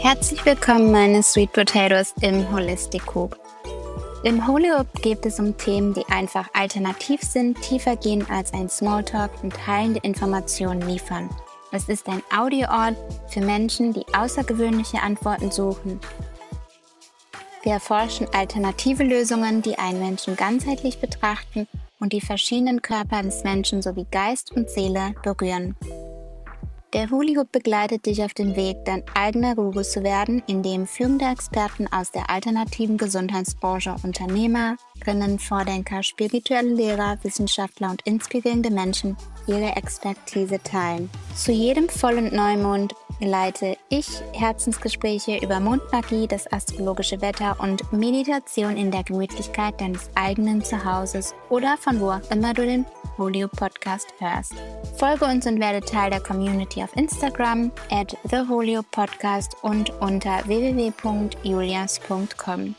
Herzlich willkommen, meine Sweet Potatoes im Holistic Coop. Im Holyoke geht es um Themen, die einfach alternativ sind, tiefer gehen als ein Smalltalk und heilende Informationen liefern. Es ist ein Audioort für Menschen, die außergewöhnliche Antworten suchen. Wir erforschen alternative Lösungen, die einen Menschen ganzheitlich betrachten und die verschiedenen Körper des Menschen sowie Geist und Seele berühren. Der Huli Hoop begleitet dich auf den Weg, dein eigener Guru zu werden, indem führende Experten aus der alternativen Gesundheitsbranche, Unternehmerinnen, Vordenker, spirituelle Lehrer, Wissenschaftler und inspirierende Menschen ihre Expertise teilen. Zu jedem Voll- und Neumond leite ich Herzensgespräche über Mondmagie, das astrologische Wetter und Meditation in der Gemütlichkeit deines eigenen Zuhauses oder von wo auch immer du den Holio Podcast hörst. Folge uns und werde Teil der Community auf Instagram at theholio-podcast und unter www.julias.com.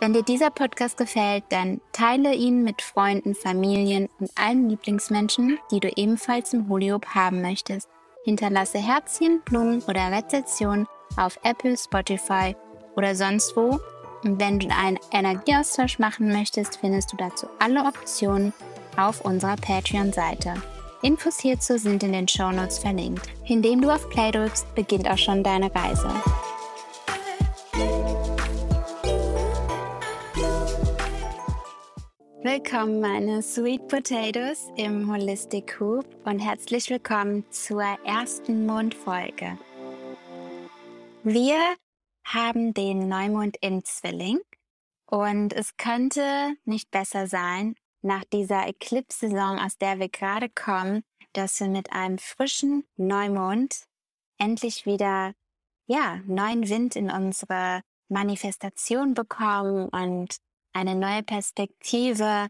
Wenn dir dieser Podcast gefällt, dann teile ihn mit Freunden, Familien und allen Lieblingsmenschen, die du ebenfalls im Holiop haben möchtest. Hinterlasse Herzchen, Blumen oder Rezensionen auf Apple, Spotify oder sonst wo. Und wenn du einen Energieaustausch machen möchtest, findest du dazu alle Optionen auf unserer Patreon-Seite. Infos hierzu sind in den Shownotes verlinkt. Indem du auf Play drückst, beginnt auch schon deine Reise. Willkommen, meine Sweet Potatoes im Holistic Coop und herzlich willkommen zur ersten Mondfolge. Wir haben den Neumond im Zwilling und es könnte nicht besser sein, nach dieser Eclipse-Saison, aus der wir gerade kommen, dass wir mit einem frischen Neumond endlich wieder, ja, neuen Wind in unsere Manifestation bekommen und eine neue Perspektive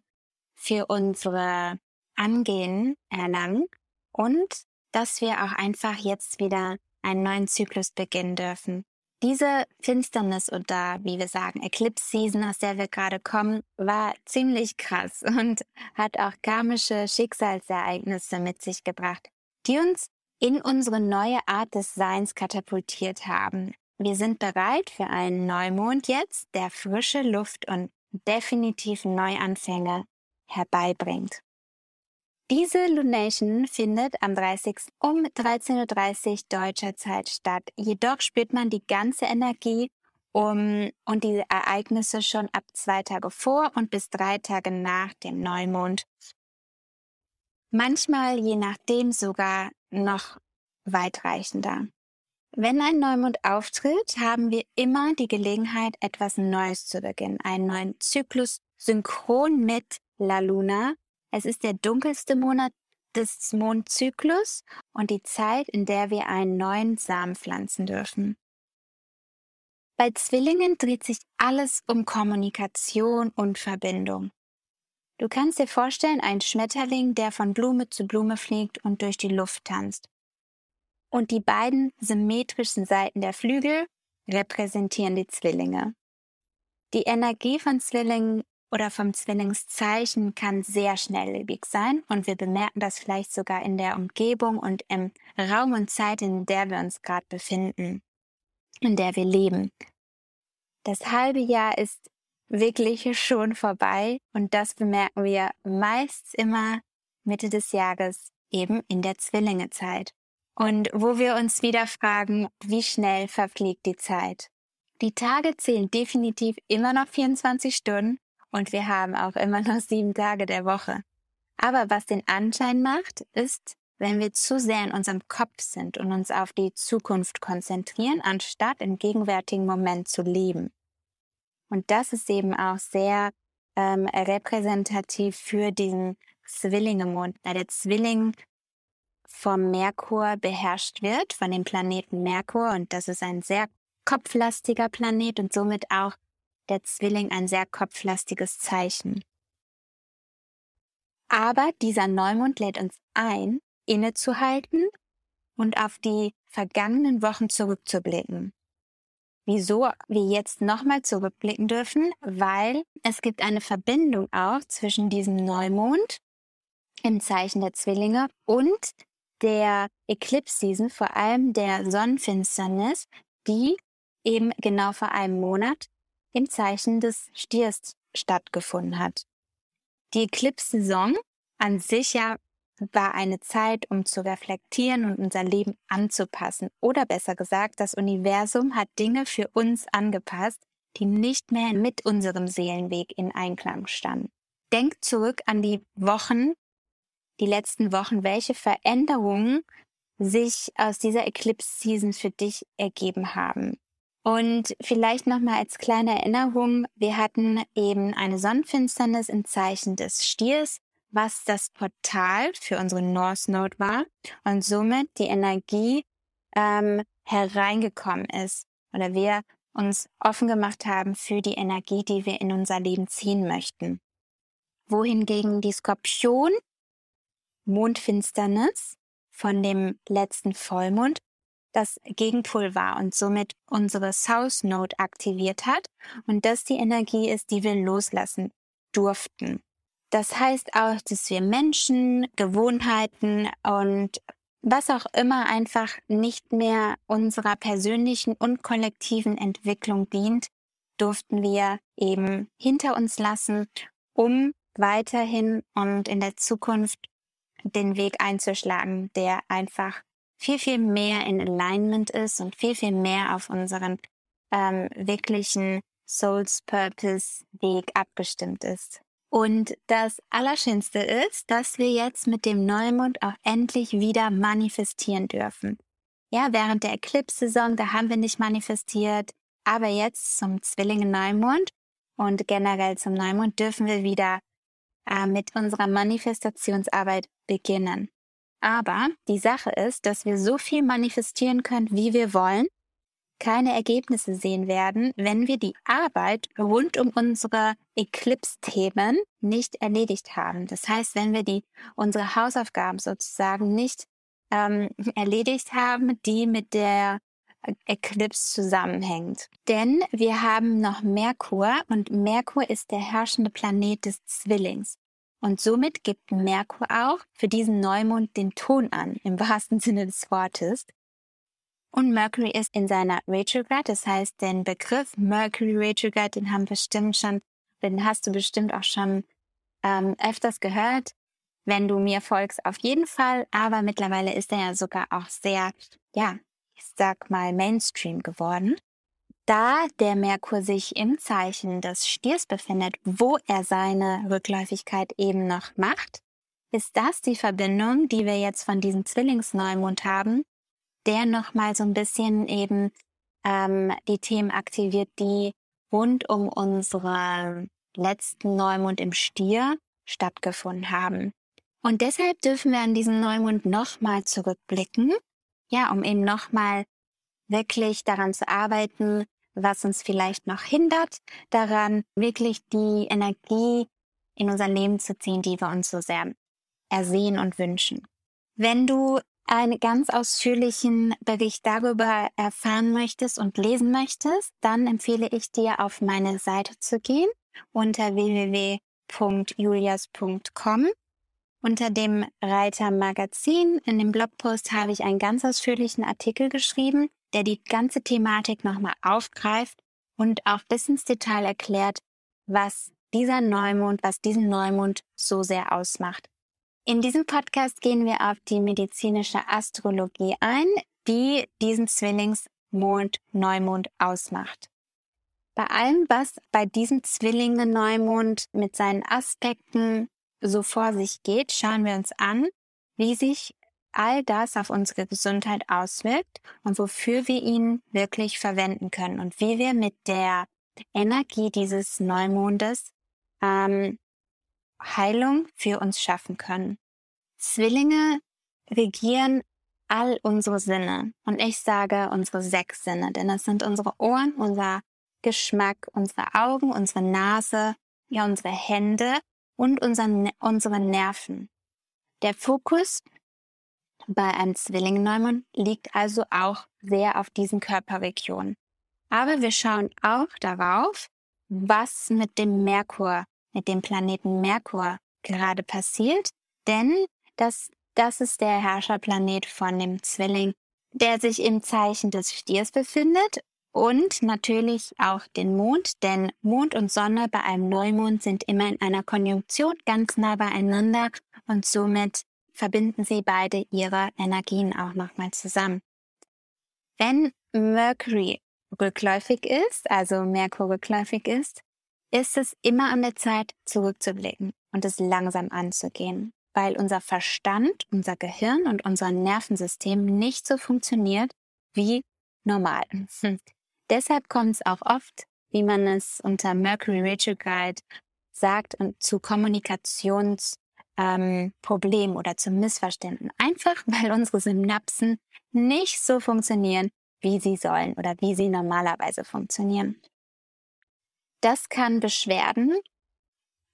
für unsere Angehen erlangen und dass wir auch einfach jetzt wieder einen neuen Zyklus beginnen dürfen. Diese Finsternis oder wie wir sagen, Eclipse Season, aus der wir gerade kommen, war ziemlich krass und hat auch karmische Schicksalsereignisse mit sich gebracht, die uns in unsere neue Art des Seins katapultiert haben. Wir sind bereit für einen Neumond jetzt, der frische Luft und definitiv Neuanfänge herbeibringt. Diese Lunation findet am 30. um 13.30 Uhr deutscher Zeit statt. Jedoch spürt man die ganze Energie um, und die Ereignisse schon ab zwei Tage vor und bis drei Tage nach dem Neumond. Manchmal je nachdem sogar noch weitreichender. Wenn ein Neumond auftritt, haben wir immer die Gelegenheit, etwas Neues zu beginnen, einen neuen Zyklus synchron mit La Luna, es ist der dunkelste Monat des Mondzyklus und die Zeit, in der wir einen neuen Samen pflanzen dürfen. Bei Zwillingen dreht sich alles um Kommunikation und Verbindung. Du kannst dir vorstellen, ein Schmetterling, der von Blume zu Blume fliegt und durch die Luft tanzt. Und die beiden symmetrischen Seiten der Flügel repräsentieren die Zwillinge. Die Energie von Zwillingen oder vom Zwillingszeichen kann sehr schnelllebig sein und wir bemerken das vielleicht sogar in der Umgebung und im Raum und Zeit, in der wir uns gerade befinden, in der wir leben. Das halbe Jahr ist wirklich schon vorbei und das bemerken wir meist immer Mitte des Jahres eben in der Zwillingezeit. Und wo wir uns wieder fragen, wie schnell verfliegt die Zeit? Die Tage zählen definitiv immer noch 24 Stunden und wir haben auch immer noch sieben Tage der Woche. Aber was den Anschein macht, ist, wenn wir zu sehr in unserem Kopf sind und uns auf die Zukunft konzentrieren, anstatt im gegenwärtigen Moment zu leben. Und das ist eben auch sehr ähm, repräsentativ für diesen Zwillingemond, da der Zwilling vom Merkur beherrscht wird, von dem Planeten Merkur. Und das ist ein sehr kopflastiger Planet und somit auch der Zwilling ein sehr kopflastiges Zeichen. Aber dieser Neumond lädt uns ein, innezuhalten und auf die vergangenen Wochen zurückzublicken. Wieso wir jetzt nochmal zurückblicken dürfen? Weil es gibt eine Verbindung auch zwischen diesem Neumond im Zeichen der Zwillinge und der Eclipse Season, vor allem der Sonnenfinsternis, die eben genau vor einem Monat im Zeichen des Stiers stattgefunden hat. Die Eclipse-Saison an sich ja war eine Zeit, um zu reflektieren und unser Leben anzupassen. Oder besser gesagt, das Universum hat Dinge für uns angepasst, die nicht mehr mit unserem Seelenweg in Einklang standen. Denk zurück an die Wochen, die letzten Wochen, welche Veränderungen sich aus dieser Eclipse Season für dich ergeben haben. Und vielleicht nochmal als kleine Erinnerung, wir hatten eben eine Sonnenfinsternis im Zeichen des Stiers, was das Portal für unsere North Node war und somit die Energie ähm, hereingekommen ist oder wir uns offen gemacht haben für die Energie, die wir in unser Leben ziehen möchten. Wohingegen die Skorpion Mondfinsternis von dem letzten Vollmond das Gegenpol war und somit unsere South Node aktiviert hat und das die Energie ist, die wir loslassen durften. Das heißt auch, dass wir Menschen, Gewohnheiten und was auch immer einfach nicht mehr unserer persönlichen und kollektiven Entwicklung dient, durften wir eben hinter uns lassen, um weiterhin und in der Zukunft den Weg einzuschlagen, der einfach viel, viel mehr in Alignment ist und viel, viel mehr auf unseren ähm, wirklichen Souls Purpose Weg abgestimmt ist. Und das Allerschönste ist, dass wir jetzt mit dem Neumond auch endlich wieder manifestieren dürfen. Ja, während der Eclipse-Saison, da haben wir nicht manifestiert, aber jetzt zum Zwillinge-Neumond und generell zum Neumond dürfen wir wieder äh, mit unserer Manifestationsarbeit beginnen. Aber die Sache ist, dass wir so viel manifestieren können, wie wir wollen, keine Ergebnisse sehen werden, wenn wir die Arbeit rund um unsere Eclipse-Themen nicht erledigt haben. Das heißt, wenn wir die unsere Hausaufgaben sozusagen nicht ähm, erledigt haben, die mit der Eclipse zusammenhängt. Denn wir haben noch Merkur und Merkur ist der herrschende Planet des Zwillings. Und somit gibt Merkur auch für diesen Neumond den Ton an, im wahrsten Sinne des Wortes. Und Mercury ist in seiner Retrograde, das heißt, den Begriff Mercury Retrograde, den haben bestimmt schon, den hast du bestimmt auch schon ähm, öfters gehört, wenn du mir folgst, auf jeden Fall. Aber mittlerweile ist er ja sogar auch sehr, ja, sag mal, Mainstream geworden. Da der Merkur sich im Zeichen des Stiers befindet, wo er seine Rückläufigkeit eben noch macht, ist das die Verbindung, die wir jetzt von diesem Zwillingsneumond haben, der nochmal so ein bisschen eben ähm, die Themen aktiviert, die rund um unsere letzten Neumond im Stier stattgefunden haben. Und deshalb dürfen wir an diesen Neumond nochmal zurückblicken, ja, um eben nochmal wirklich daran zu arbeiten, was uns vielleicht noch hindert, daran wirklich die Energie in unser Leben zu ziehen, die wir uns so sehr ersehen und wünschen. Wenn du einen ganz ausführlichen Bericht darüber erfahren möchtest und lesen möchtest, dann empfehle ich dir, auf meine Seite zu gehen unter www.julias.com. Unter dem Reiter Magazin in dem Blogpost habe ich einen ganz ausführlichen Artikel geschrieben, der die ganze Thematik nochmal aufgreift und auch bis ins Detail erklärt, was dieser Neumond, was diesen Neumond so sehr ausmacht. In diesem Podcast gehen wir auf die medizinische Astrologie ein, die diesen Zwillingsmond Neumond ausmacht. Bei allem, was bei diesem Zwillinge Neumond mit seinen Aspekten so vor sich geht, schauen wir uns an, wie sich all das auf unsere Gesundheit auswirkt und wofür wir ihn wirklich verwenden können und wie wir mit der Energie dieses Neumondes ähm, Heilung für uns schaffen können. Zwillinge regieren all unsere Sinne. Und ich sage unsere sechs Sinne, denn das sind unsere Ohren, unser Geschmack, unsere Augen, unsere Nase, ja, unsere Hände und unser, unsere Nerven. Der Fokus bei einem Zwillingneumann liegt also auch sehr auf diesen Körperregionen. Aber wir schauen auch darauf, was mit dem Merkur mit dem Planeten Merkur gerade passiert, Denn das, das ist der Herrscherplanet von dem Zwilling, der sich im Zeichen des Stiers befindet und natürlich auch den Mond, denn Mond und Sonne bei einem Neumond sind immer in einer Konjunktion ganz nah beieinander und somit verbinden sie beide ihre Energien auch nochmal zusammen. Wenn Mercury rückläufig ist, also Merkur rückläufig ist, ist es immer an der Zeit, zurückzublicken und es langsam anzugehen, weil unser Verstand, unser Gehirn und unser Nervensystem nicht so funktioniert wie normal. Deshalb kommt es auch oft, wie man es unter Mercury Retrograde sagt, zu Kommunikationsproblemen ähm, oder zu Missverständnissen. Einfach weil unsere Synapsen nicht so funktionieren, wie sie sollen oder wie sie normalerweise funktionieren. Das kann Beschwerden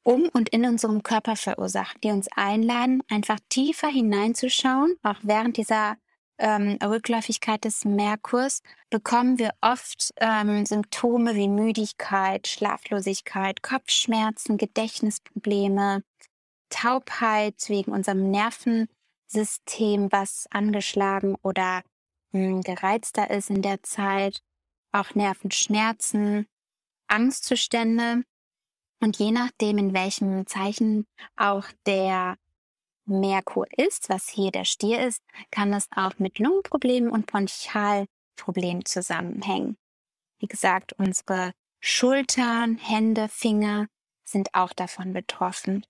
um und in unserem Körper verursachen, die uns einladen, einfach tiefer hineinzuschauen. Auch während dieser ähm, Rückläufigkeit des Merkurs bekommen wir oft ähm, Symptome wie Müdigkeit, Schlaflosigkeit, Kopfschmerzen, Gedächtnisprobleme, Taubheit wegen unserem Nervensystem, was angeschlagen oder hm, gereizter ist in der Zeit, auch Nervenschmerzen, Angstzustände. Und je nachdem, in welchem Zeichen auch der Merkur ist, was hier der Stier ist, kann es auch mit Lungenproblemen und Bronchialproblemen zusammenhängen. Wie gesagt, unsere Schultern, Hände, Finger sind auch davon betroffen.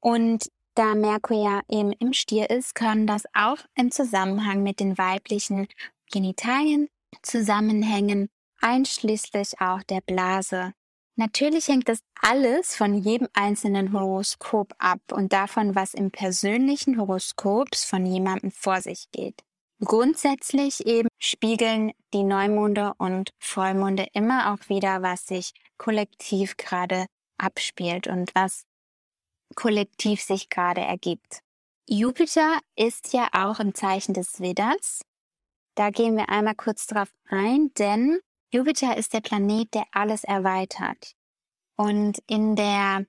Und da Merkur ja eben im Stier ist, können das auch im Zusammenhang mit den weiblichen Genitalien zusammenhängen, einschließlich auch der Blase. Natürlich hängt das alles von jedem einzelnen Horoskop ab und davon, was im persönlichen Horoskops von jemandem vor sich geht. Grundsätzlich eben spiegeln die Neumonde und Vollmonde immer auch wieder, was sich kollektiv gerade abspielt und was kollektiv sich gerade ergibt. Jupiter ist ja auch im Zeichen des Vedas. Da gehen wir einmal kurz drauf ein, denn Jupiter ist der Planet, der alles erweitert. Und in der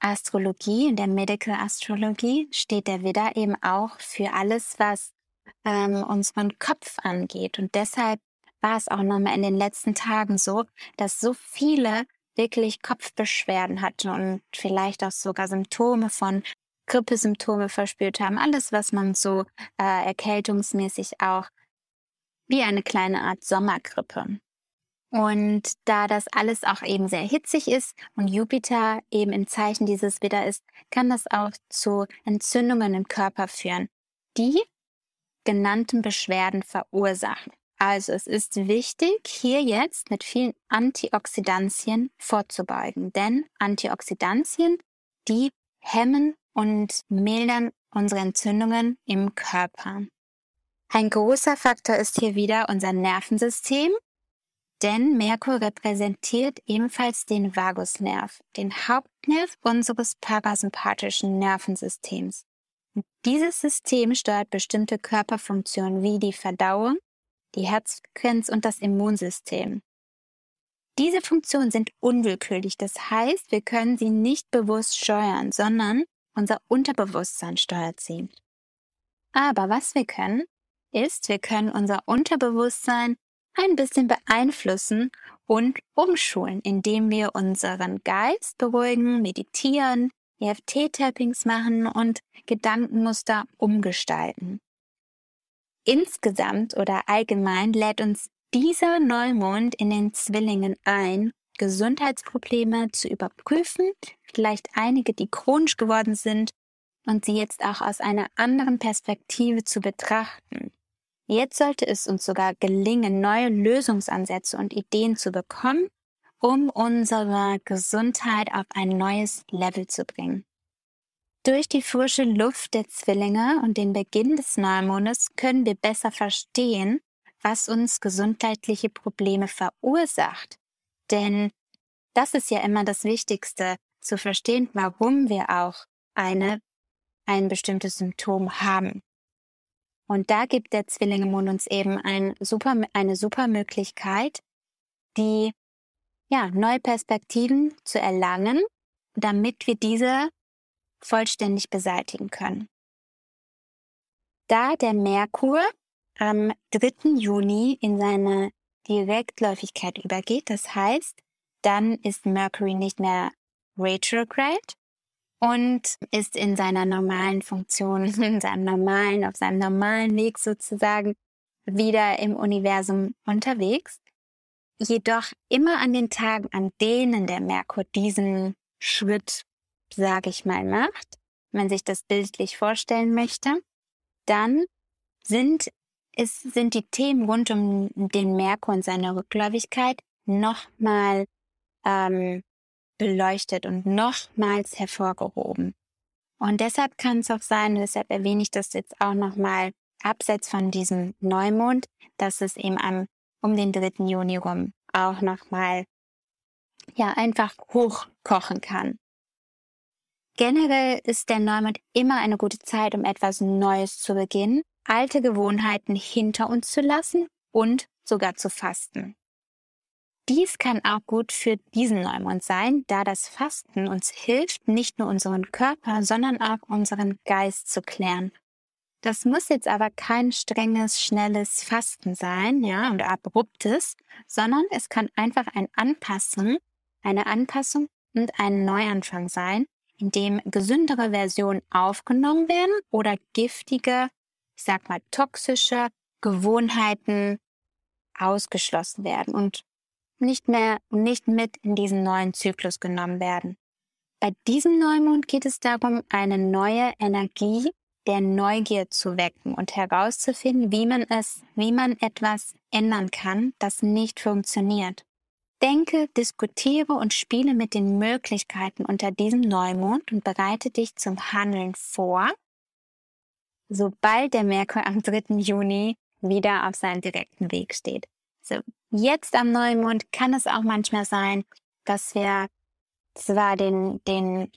Astrologie, in der Medical Astrologie, steht der Widder eben auch für alles, was ähm, unseren Kopf angeht. Und deshalb war es auch nochmal in den letzten Tagen so, dass so viele wirklich Kopfbeschwerden hatten und vielleicht auch sogar Symptome von Grippesymptome verspürt haben. Alles, was man so äh, erkältungsmäßig auch wie eine kleine Art Sommergrippe. Und da das alles auch eben sehr hitzig ist und Jupiter eben im Zeichen dieses Widder ist, kann das auch zu Entzündungen im Körper führen, die genannten Beschwerden verursachen. Also es ist wichtig, hier jetzt mit vielen Antioxidantien vorzubeugen, denn Antioxidantien, die hemmen und mildern unsere Entzündungen im Körper. Ein großer Faktor ist hier wieder unser Nervensystem, denn Merkur repräsentiert ebenfalls den Vagusnerv, den Hauptnerv unseres parasympathischen Nervensystems. Und dieses System steuert bestimmte Körperfunktionen wie die Verdauung, die Herzfrequenz und das Immunsystem. Diese Funktionen sind unwillkürlich, das heißt, wir können sie nicht bewusst steuern, sondern unser Unterbewusstsein steuert sie. Aber was wir können, ist, wir können unser Unterbewusstsein ein bisschen beeinflussen und umschulen, indem wir unseren Geist beruhigen, meditieren, EFT-Tappings machen und Gedankenmuster umgestalten. Insgesamt oder allgemein lädt uns dieser Neumond in den Zwillingen ein, Gesundheitsprobleme zu überprüfen, vielleicht einige, die chronisch geworden sind, und sie jetzt auch aus einer anderen Perspektive zu betrachten. Jetzt sollte es uns sogar gelingen, neue Lösungsansätze und Ideen zu bekommen, um unsere Gesundheit auf ein neues Level zu bringen. Durch die frische Luft der Zwillinge und den Beginn des Neumondes können wir besser verstehen, was uns gesundheitliche Probleme verursacht. Denn das ist ja immer das Wichtigste, zu verstehen, warum wir auch eine, ein bestimmtes Symptom haben. Und da gibt der Zwillingemond uns eben ein super, eine super Möglichkeit, die ja, neue Perspektiven zu erlangen, damit wir diese vollständig beseitigen können. Da der Merkur am 3. Juni in seine Direktläufigkeit übergeht, das heißt, dann ist Mercury nicht mehr retrograde und ist in seiner normalen Funktion, in seinem normalen, auf seinem normalen Weg sozusagen wieder im Universum unterwegs. Jedoch immer an den Tagen, an denen der Merkur diesen Schritt, sage ich mal, macht, wenn sich das bildlich vorstellen möchte, dann sind es sind die Themen rund um den Merkur und seine Rückläufigkeit nochmal ähm, beleuchtet und nochmals hervorgehoben. Und deshalb kann es auch sein, deshalb erwähne ich das jetzt auch nochmal abseits von diesem Neumond, dass es eben am, um den 3. Juni rum auch nochmal, ja, einfach hochkochen kann. Generell ist der Neumond immer eine gute Zeit, um etwas Neues zu beginnen, alte Gewohnheiten hinter uns zu lassen und sogar zu fasten. Dies kann auch gut für diesen Neumond sein, da das Fasten uns hilft, nicht nur unseren Körper, sondern auch unseren Geist zu klären. Das muss jetzt aber kein strenges, schnelles Fasten sein, ja, und abruptes, sondern es kann einfach ein Anpassen, eine Anpassung und ein Neuanfang sein, in dem gesündere Versionen aufgenommen werden oder giftige, ich sag mal toxische Gewohnheiten ausgeschlossen werden und nicht mehr nicht mit in diesen neuen Zyklus genommen werden. Bei diesem Neumond geht es darum, eine neue Energie der Neugier zu wecken und herauszufinden, wie man es, wie man etwas ändern kann, das nicht funktioniert. Denke, diskutiere und spiele mit den Möglichkeiten unter diesem Neumond und bereite dich zum Handeln vor, sobald der Merkur am 3. Juni wieder auf seinem direkten Weg steht. So, jetzt am Neumond kann es auch manchmal sein, dass wir zwar den, den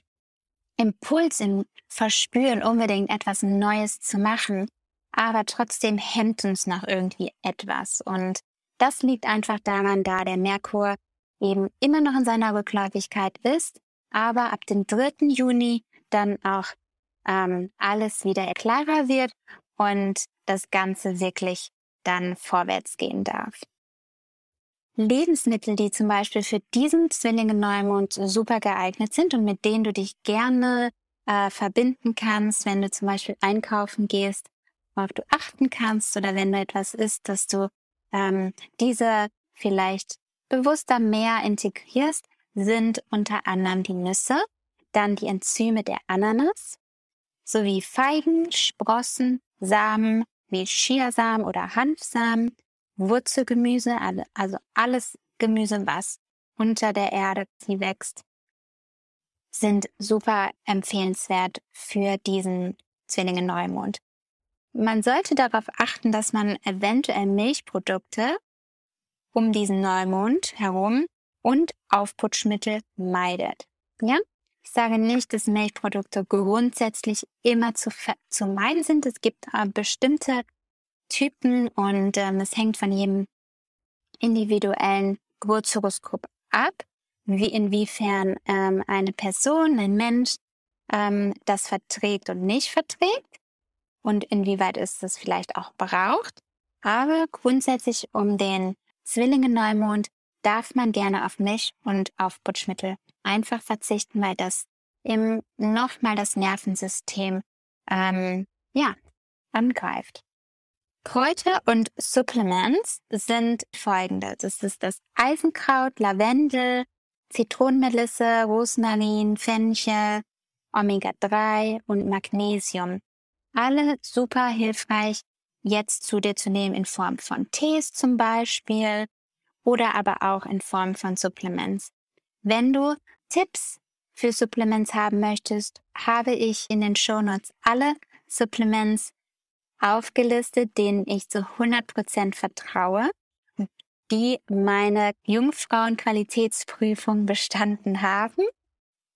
Impuls im Verspüren, unbedingt etwas Neues zu machen, aber trotzdem hemmt uns noch irgendwie etwas. Und das liegt einfach daran, da der Merkur eben immer noch in seiner Rückläufigkeit ist, aber ab dem 3. Juni dann auch ähm, alles wieder klarer wird und das Ganze wirklich dann vorwärts gehen darf. Lebensmittel, die zum Beispiel für diesen Zwillinge-Neumond super geeignet sind und mit denen du dich gerne äh, verbinden kannst, wenn du zum Beispiel einkaufen gehst, worauf du achten kannst oder wenn du etwas isst, dass du ähm, diese vielleicht bewusster mehr integrierst, sind unter anderem die Nüsse, dann die Enzyme der Ananas, sowie Feigen, Sprossen, Samen wie Chiasamen oder Hanfsamen, Wurzelgemüse, also alles Gemüse, was unter der Erde wächst, sind super empfehlenswert für diesen Zwillinge Neumond. Man sollte darauf achten, dass man eventuell Milchprodukte um diesen Neumond herum und Aufputschmittel meidet. Ja? Ich sage nicht, dass Milchprodukte grundsätzlich immer zu, zu meiden sind. Es gibt äh, bestimmte Typen und ähm, es hängt von jedem individuellen Geburtshoroskop ab, wie inwiefern ähm, eine Person, ein Mensch ähm, das verträgt und nicht verträgt und inwieweit es das vielleicht auch braucht. Aber grundsätzlich um den Zwillinge-Neumond darf man gerne auf Milch und auf Putschmittel einfach verzichten, weil das im nochmal das Nervensystem ähm, ja angreift. Kräuter und Supplements sind folgende. Das ist das Eisenkraut, Lavendel, Zitronenmelisse, Rosmarin, Fenchel, Omega-3 und Magnesium. Alle super hilfreich jetzt zu dir zu nehmen in Form von Tees zum Beispiel oder aber auch in Form von Supplements. Wenn du Tipps für Supplements haben möchtest, habe ich in den Show Notes alle Supplements aufgelistet, denen ich zu 100% vertraue, die meine Jungfrauenqualitätsprüfung bestanden haben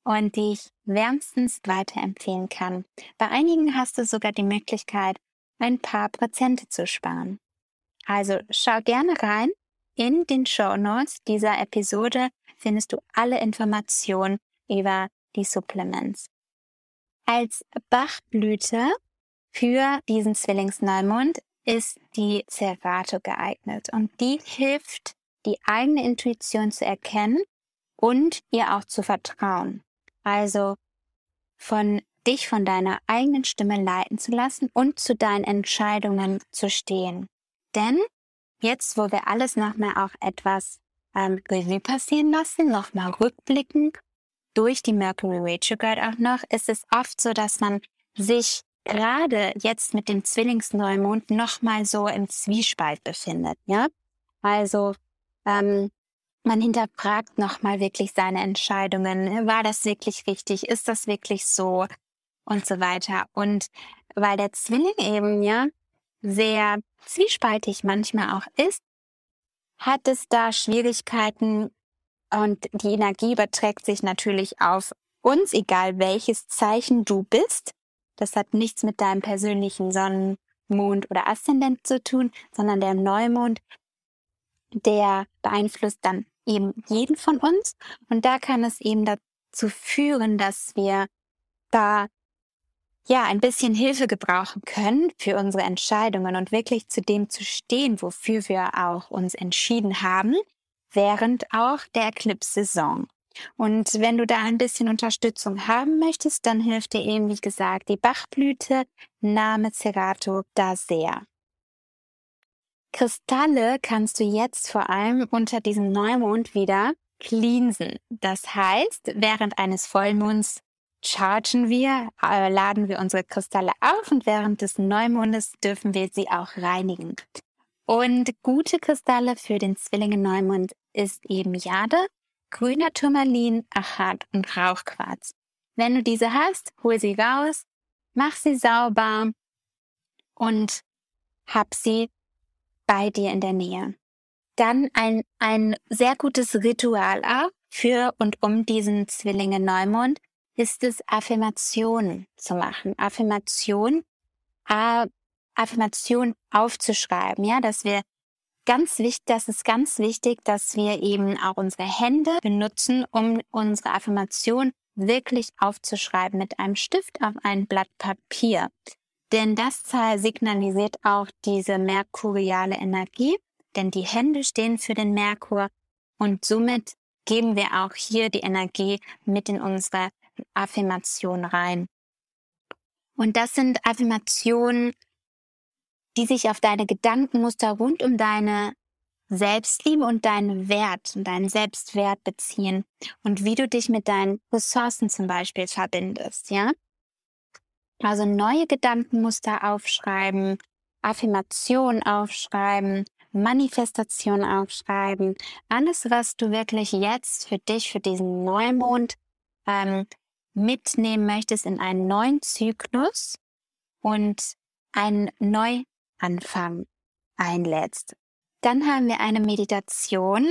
und die ich wärmstens weiterempfehlen kann. Bei einigen hast du sogar die Möglichkeit, ein paar Prozente zu sparen. Also schau gerne rein. In den Show Notes dieser Episode findest du alle Informationen über die Supplements. Als Bachblüte für diesen Zwillingsneumond ist die Cerato geeignet und die hilft, die eigene Intuition zu erkennen und ihr auch zu vertrauen. Also von dich von deiner eigenen Stimme leiten zu lassen und zu deinen Entscheidungen zu stehen. Denn jetzt, wo wir alles nochmal auch etwas ähm, Revue passieren lassen, nochmal rückblicken, durch die Mercury Retrograde auch noch, ist es oft so, dass man sich gerade jetzt mit dem Zwillingsneumond nochmal so im Zwiespalt befindet, ja? Also, ähm, man hinterfragt nochmal wirklich seine Entscheidungen. War das wirklich richtig? Ist das wirklich so? Und so weiter. Und weil der Zwilling eben, ja, sehr zwiespaltig manchmal auch ist, hat es da Schwierigkeiten und die Energie überträgt sich natürlich auf uns, egal welches Zeichen du bist. Das hat nichts mit deinem persönlichen Sonnen, Mond oder Aszendent zu tun, sondern der Neumond, der beeinflusst dann eben jeden von uns. Und da kann es eben dazu führen, dass wir da ja ein bisschen Hilfe gebrauchen können für unsere Entscheidungen und wirklich zu dem zu stehen, wofür wir auch uns entschieden haben, während auch der Eclipse-Saison. Und wenn du da ein bisschen Unterstützung haben möchtest, dann hilft dir eben, wie gesagt, die Bachblüte Name Cerato da sehr. Kristalle kannst du jetzt vor allem unter diesem Neumond wieder cleansen. Das heißt, während eines Vollmonds chargen wir, äh, laden wir unsere Kristalle auf und während des Neumondes dürfen wir sie auch reinigen. Und gute Kristalle für den Zwillinge Neumond ist eben Jade, grüner Turmalin, Achat und Rauchquarz. Wenn du diese hast, hol sie raus, mach sie sauber und hab sie bei dir in der Nähe. Dann ein, ein sehr gutes Ritual auch für und um diesen Zwillinge Neumond ist es, Affirmationen zu machen. Affirmation, Affirmation aufzuschreiben, ja, dass wir ganz wichtig, das ist ganz wichtig, dass wir eben auch unsere Hände benutzen, um unsere Affirmation wirklich aufzuschreiben mit einem Stift auf ein Blatt Papier. Denn das signalisiert auch diese merkuriale Energie, denn die Hände stehen für den Merkur und somit geben wir auch hier die Energie mit in unsere Affirmation rein. Und das sind Affirmationen, die sich auf deine Gedankenmuster rund um deine Selbstliebe und deinen Wert und deinen Selbstwert beziehen und wie du dich mit deinen Ressourcen zum Beispiel verbindest, ja? Also neue Gedankenmuster aufschreiben, Affirmation aufschreiben, Manifestation aufschreiben, alles, was du wirklich jetzt für dich, für diesen Neumond ähm, mitnehmen möchtest in einen neuen Zyklus und einen Neuanfang einlädst. Dann haben wir eine Meditation,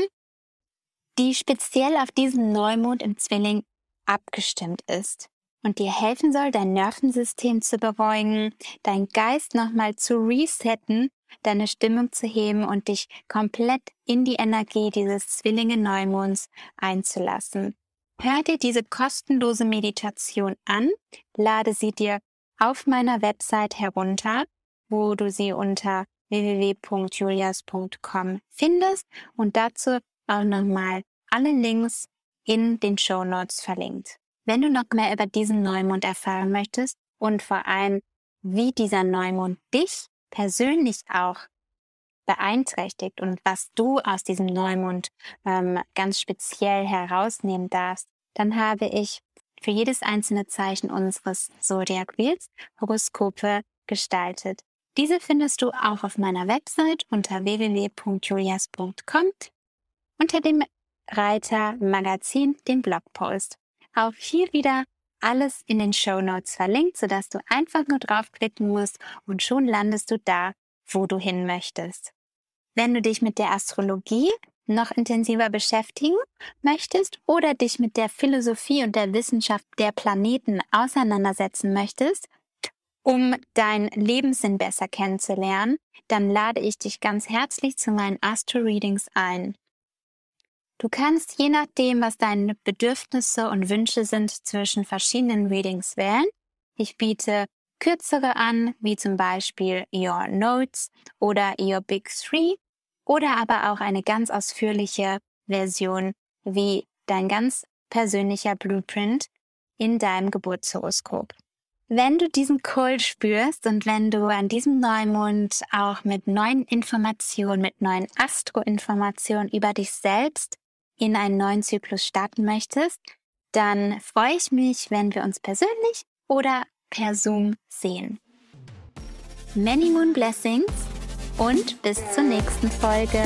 die speziell auf diesen Neumond im Zwilling abgestimmt ist und dir helfen soll, dein Nervensystem zu beruhigen, deinen Geist nochmal zu resetten, deine Stimmung zu heben und dich komplett in die Energie dieses Zwillinge Neumonds einzulassen. Hör dir diese kostenlose Meditation an, lade sie dir auf meiner Website herunter, wo du sie unter www.julias.com findest und dazu auch nochmal alle Links in den Show Notes verlinkt. Wenn du noch mehr über diesen Neumond erfahren möchtest und vor allem, wie dieser Neumond dich persönlich auch beeinträchtigt und was du aus diesem Neumond ähm, ganz speziell herausnehmen darfst, dann habe ich für jedes einzelne Zeichen unseres Zodiac Wheels Horoskope gestaltet. Diese findest du auch auf meiner Website unter www.julias.com unter dem Reiter Magazin, den Blogpost. Auch hier wieder alles in den Show Notes verlinkt, sodass du einfach nur draufklicken musst und schon landest du da, wo du hin möchtest. Wenn du dich mit der Astrologie noch intensiver beschäftigen möchtest oder dich mit der Philosophie und der Wissenschaft der Planeten auseinandersetzen möchtest, um deinen Lebenssinn besser kennenzulernen, dann lade ich dich ganz herzlich zu meinen Astro-Readings ein. Du kannst je nachdem, was deine Bedürfnisse und Wünsche sind, zwischen verschiedenen Readings wählen Ich biete kürzere an, wie zum Beispiel Your Notes oder Your Big Three oder aber auch eine ganz ausführliche Version wie dein ganz persönlicher Blueprint in deinem Geburtshoroskop. Wenn du diesen Cold spürst und wenn du an diesem Neumond auch mit neuen Informationen, mit neuen Astroinformationen über dich selbst in einen neuen Zyklus starten möchtest, dann freue ich mich, wenn wir uns persönlich oder per Zoom sehen. Many Moon Blessings und bis zur nächsten Folge.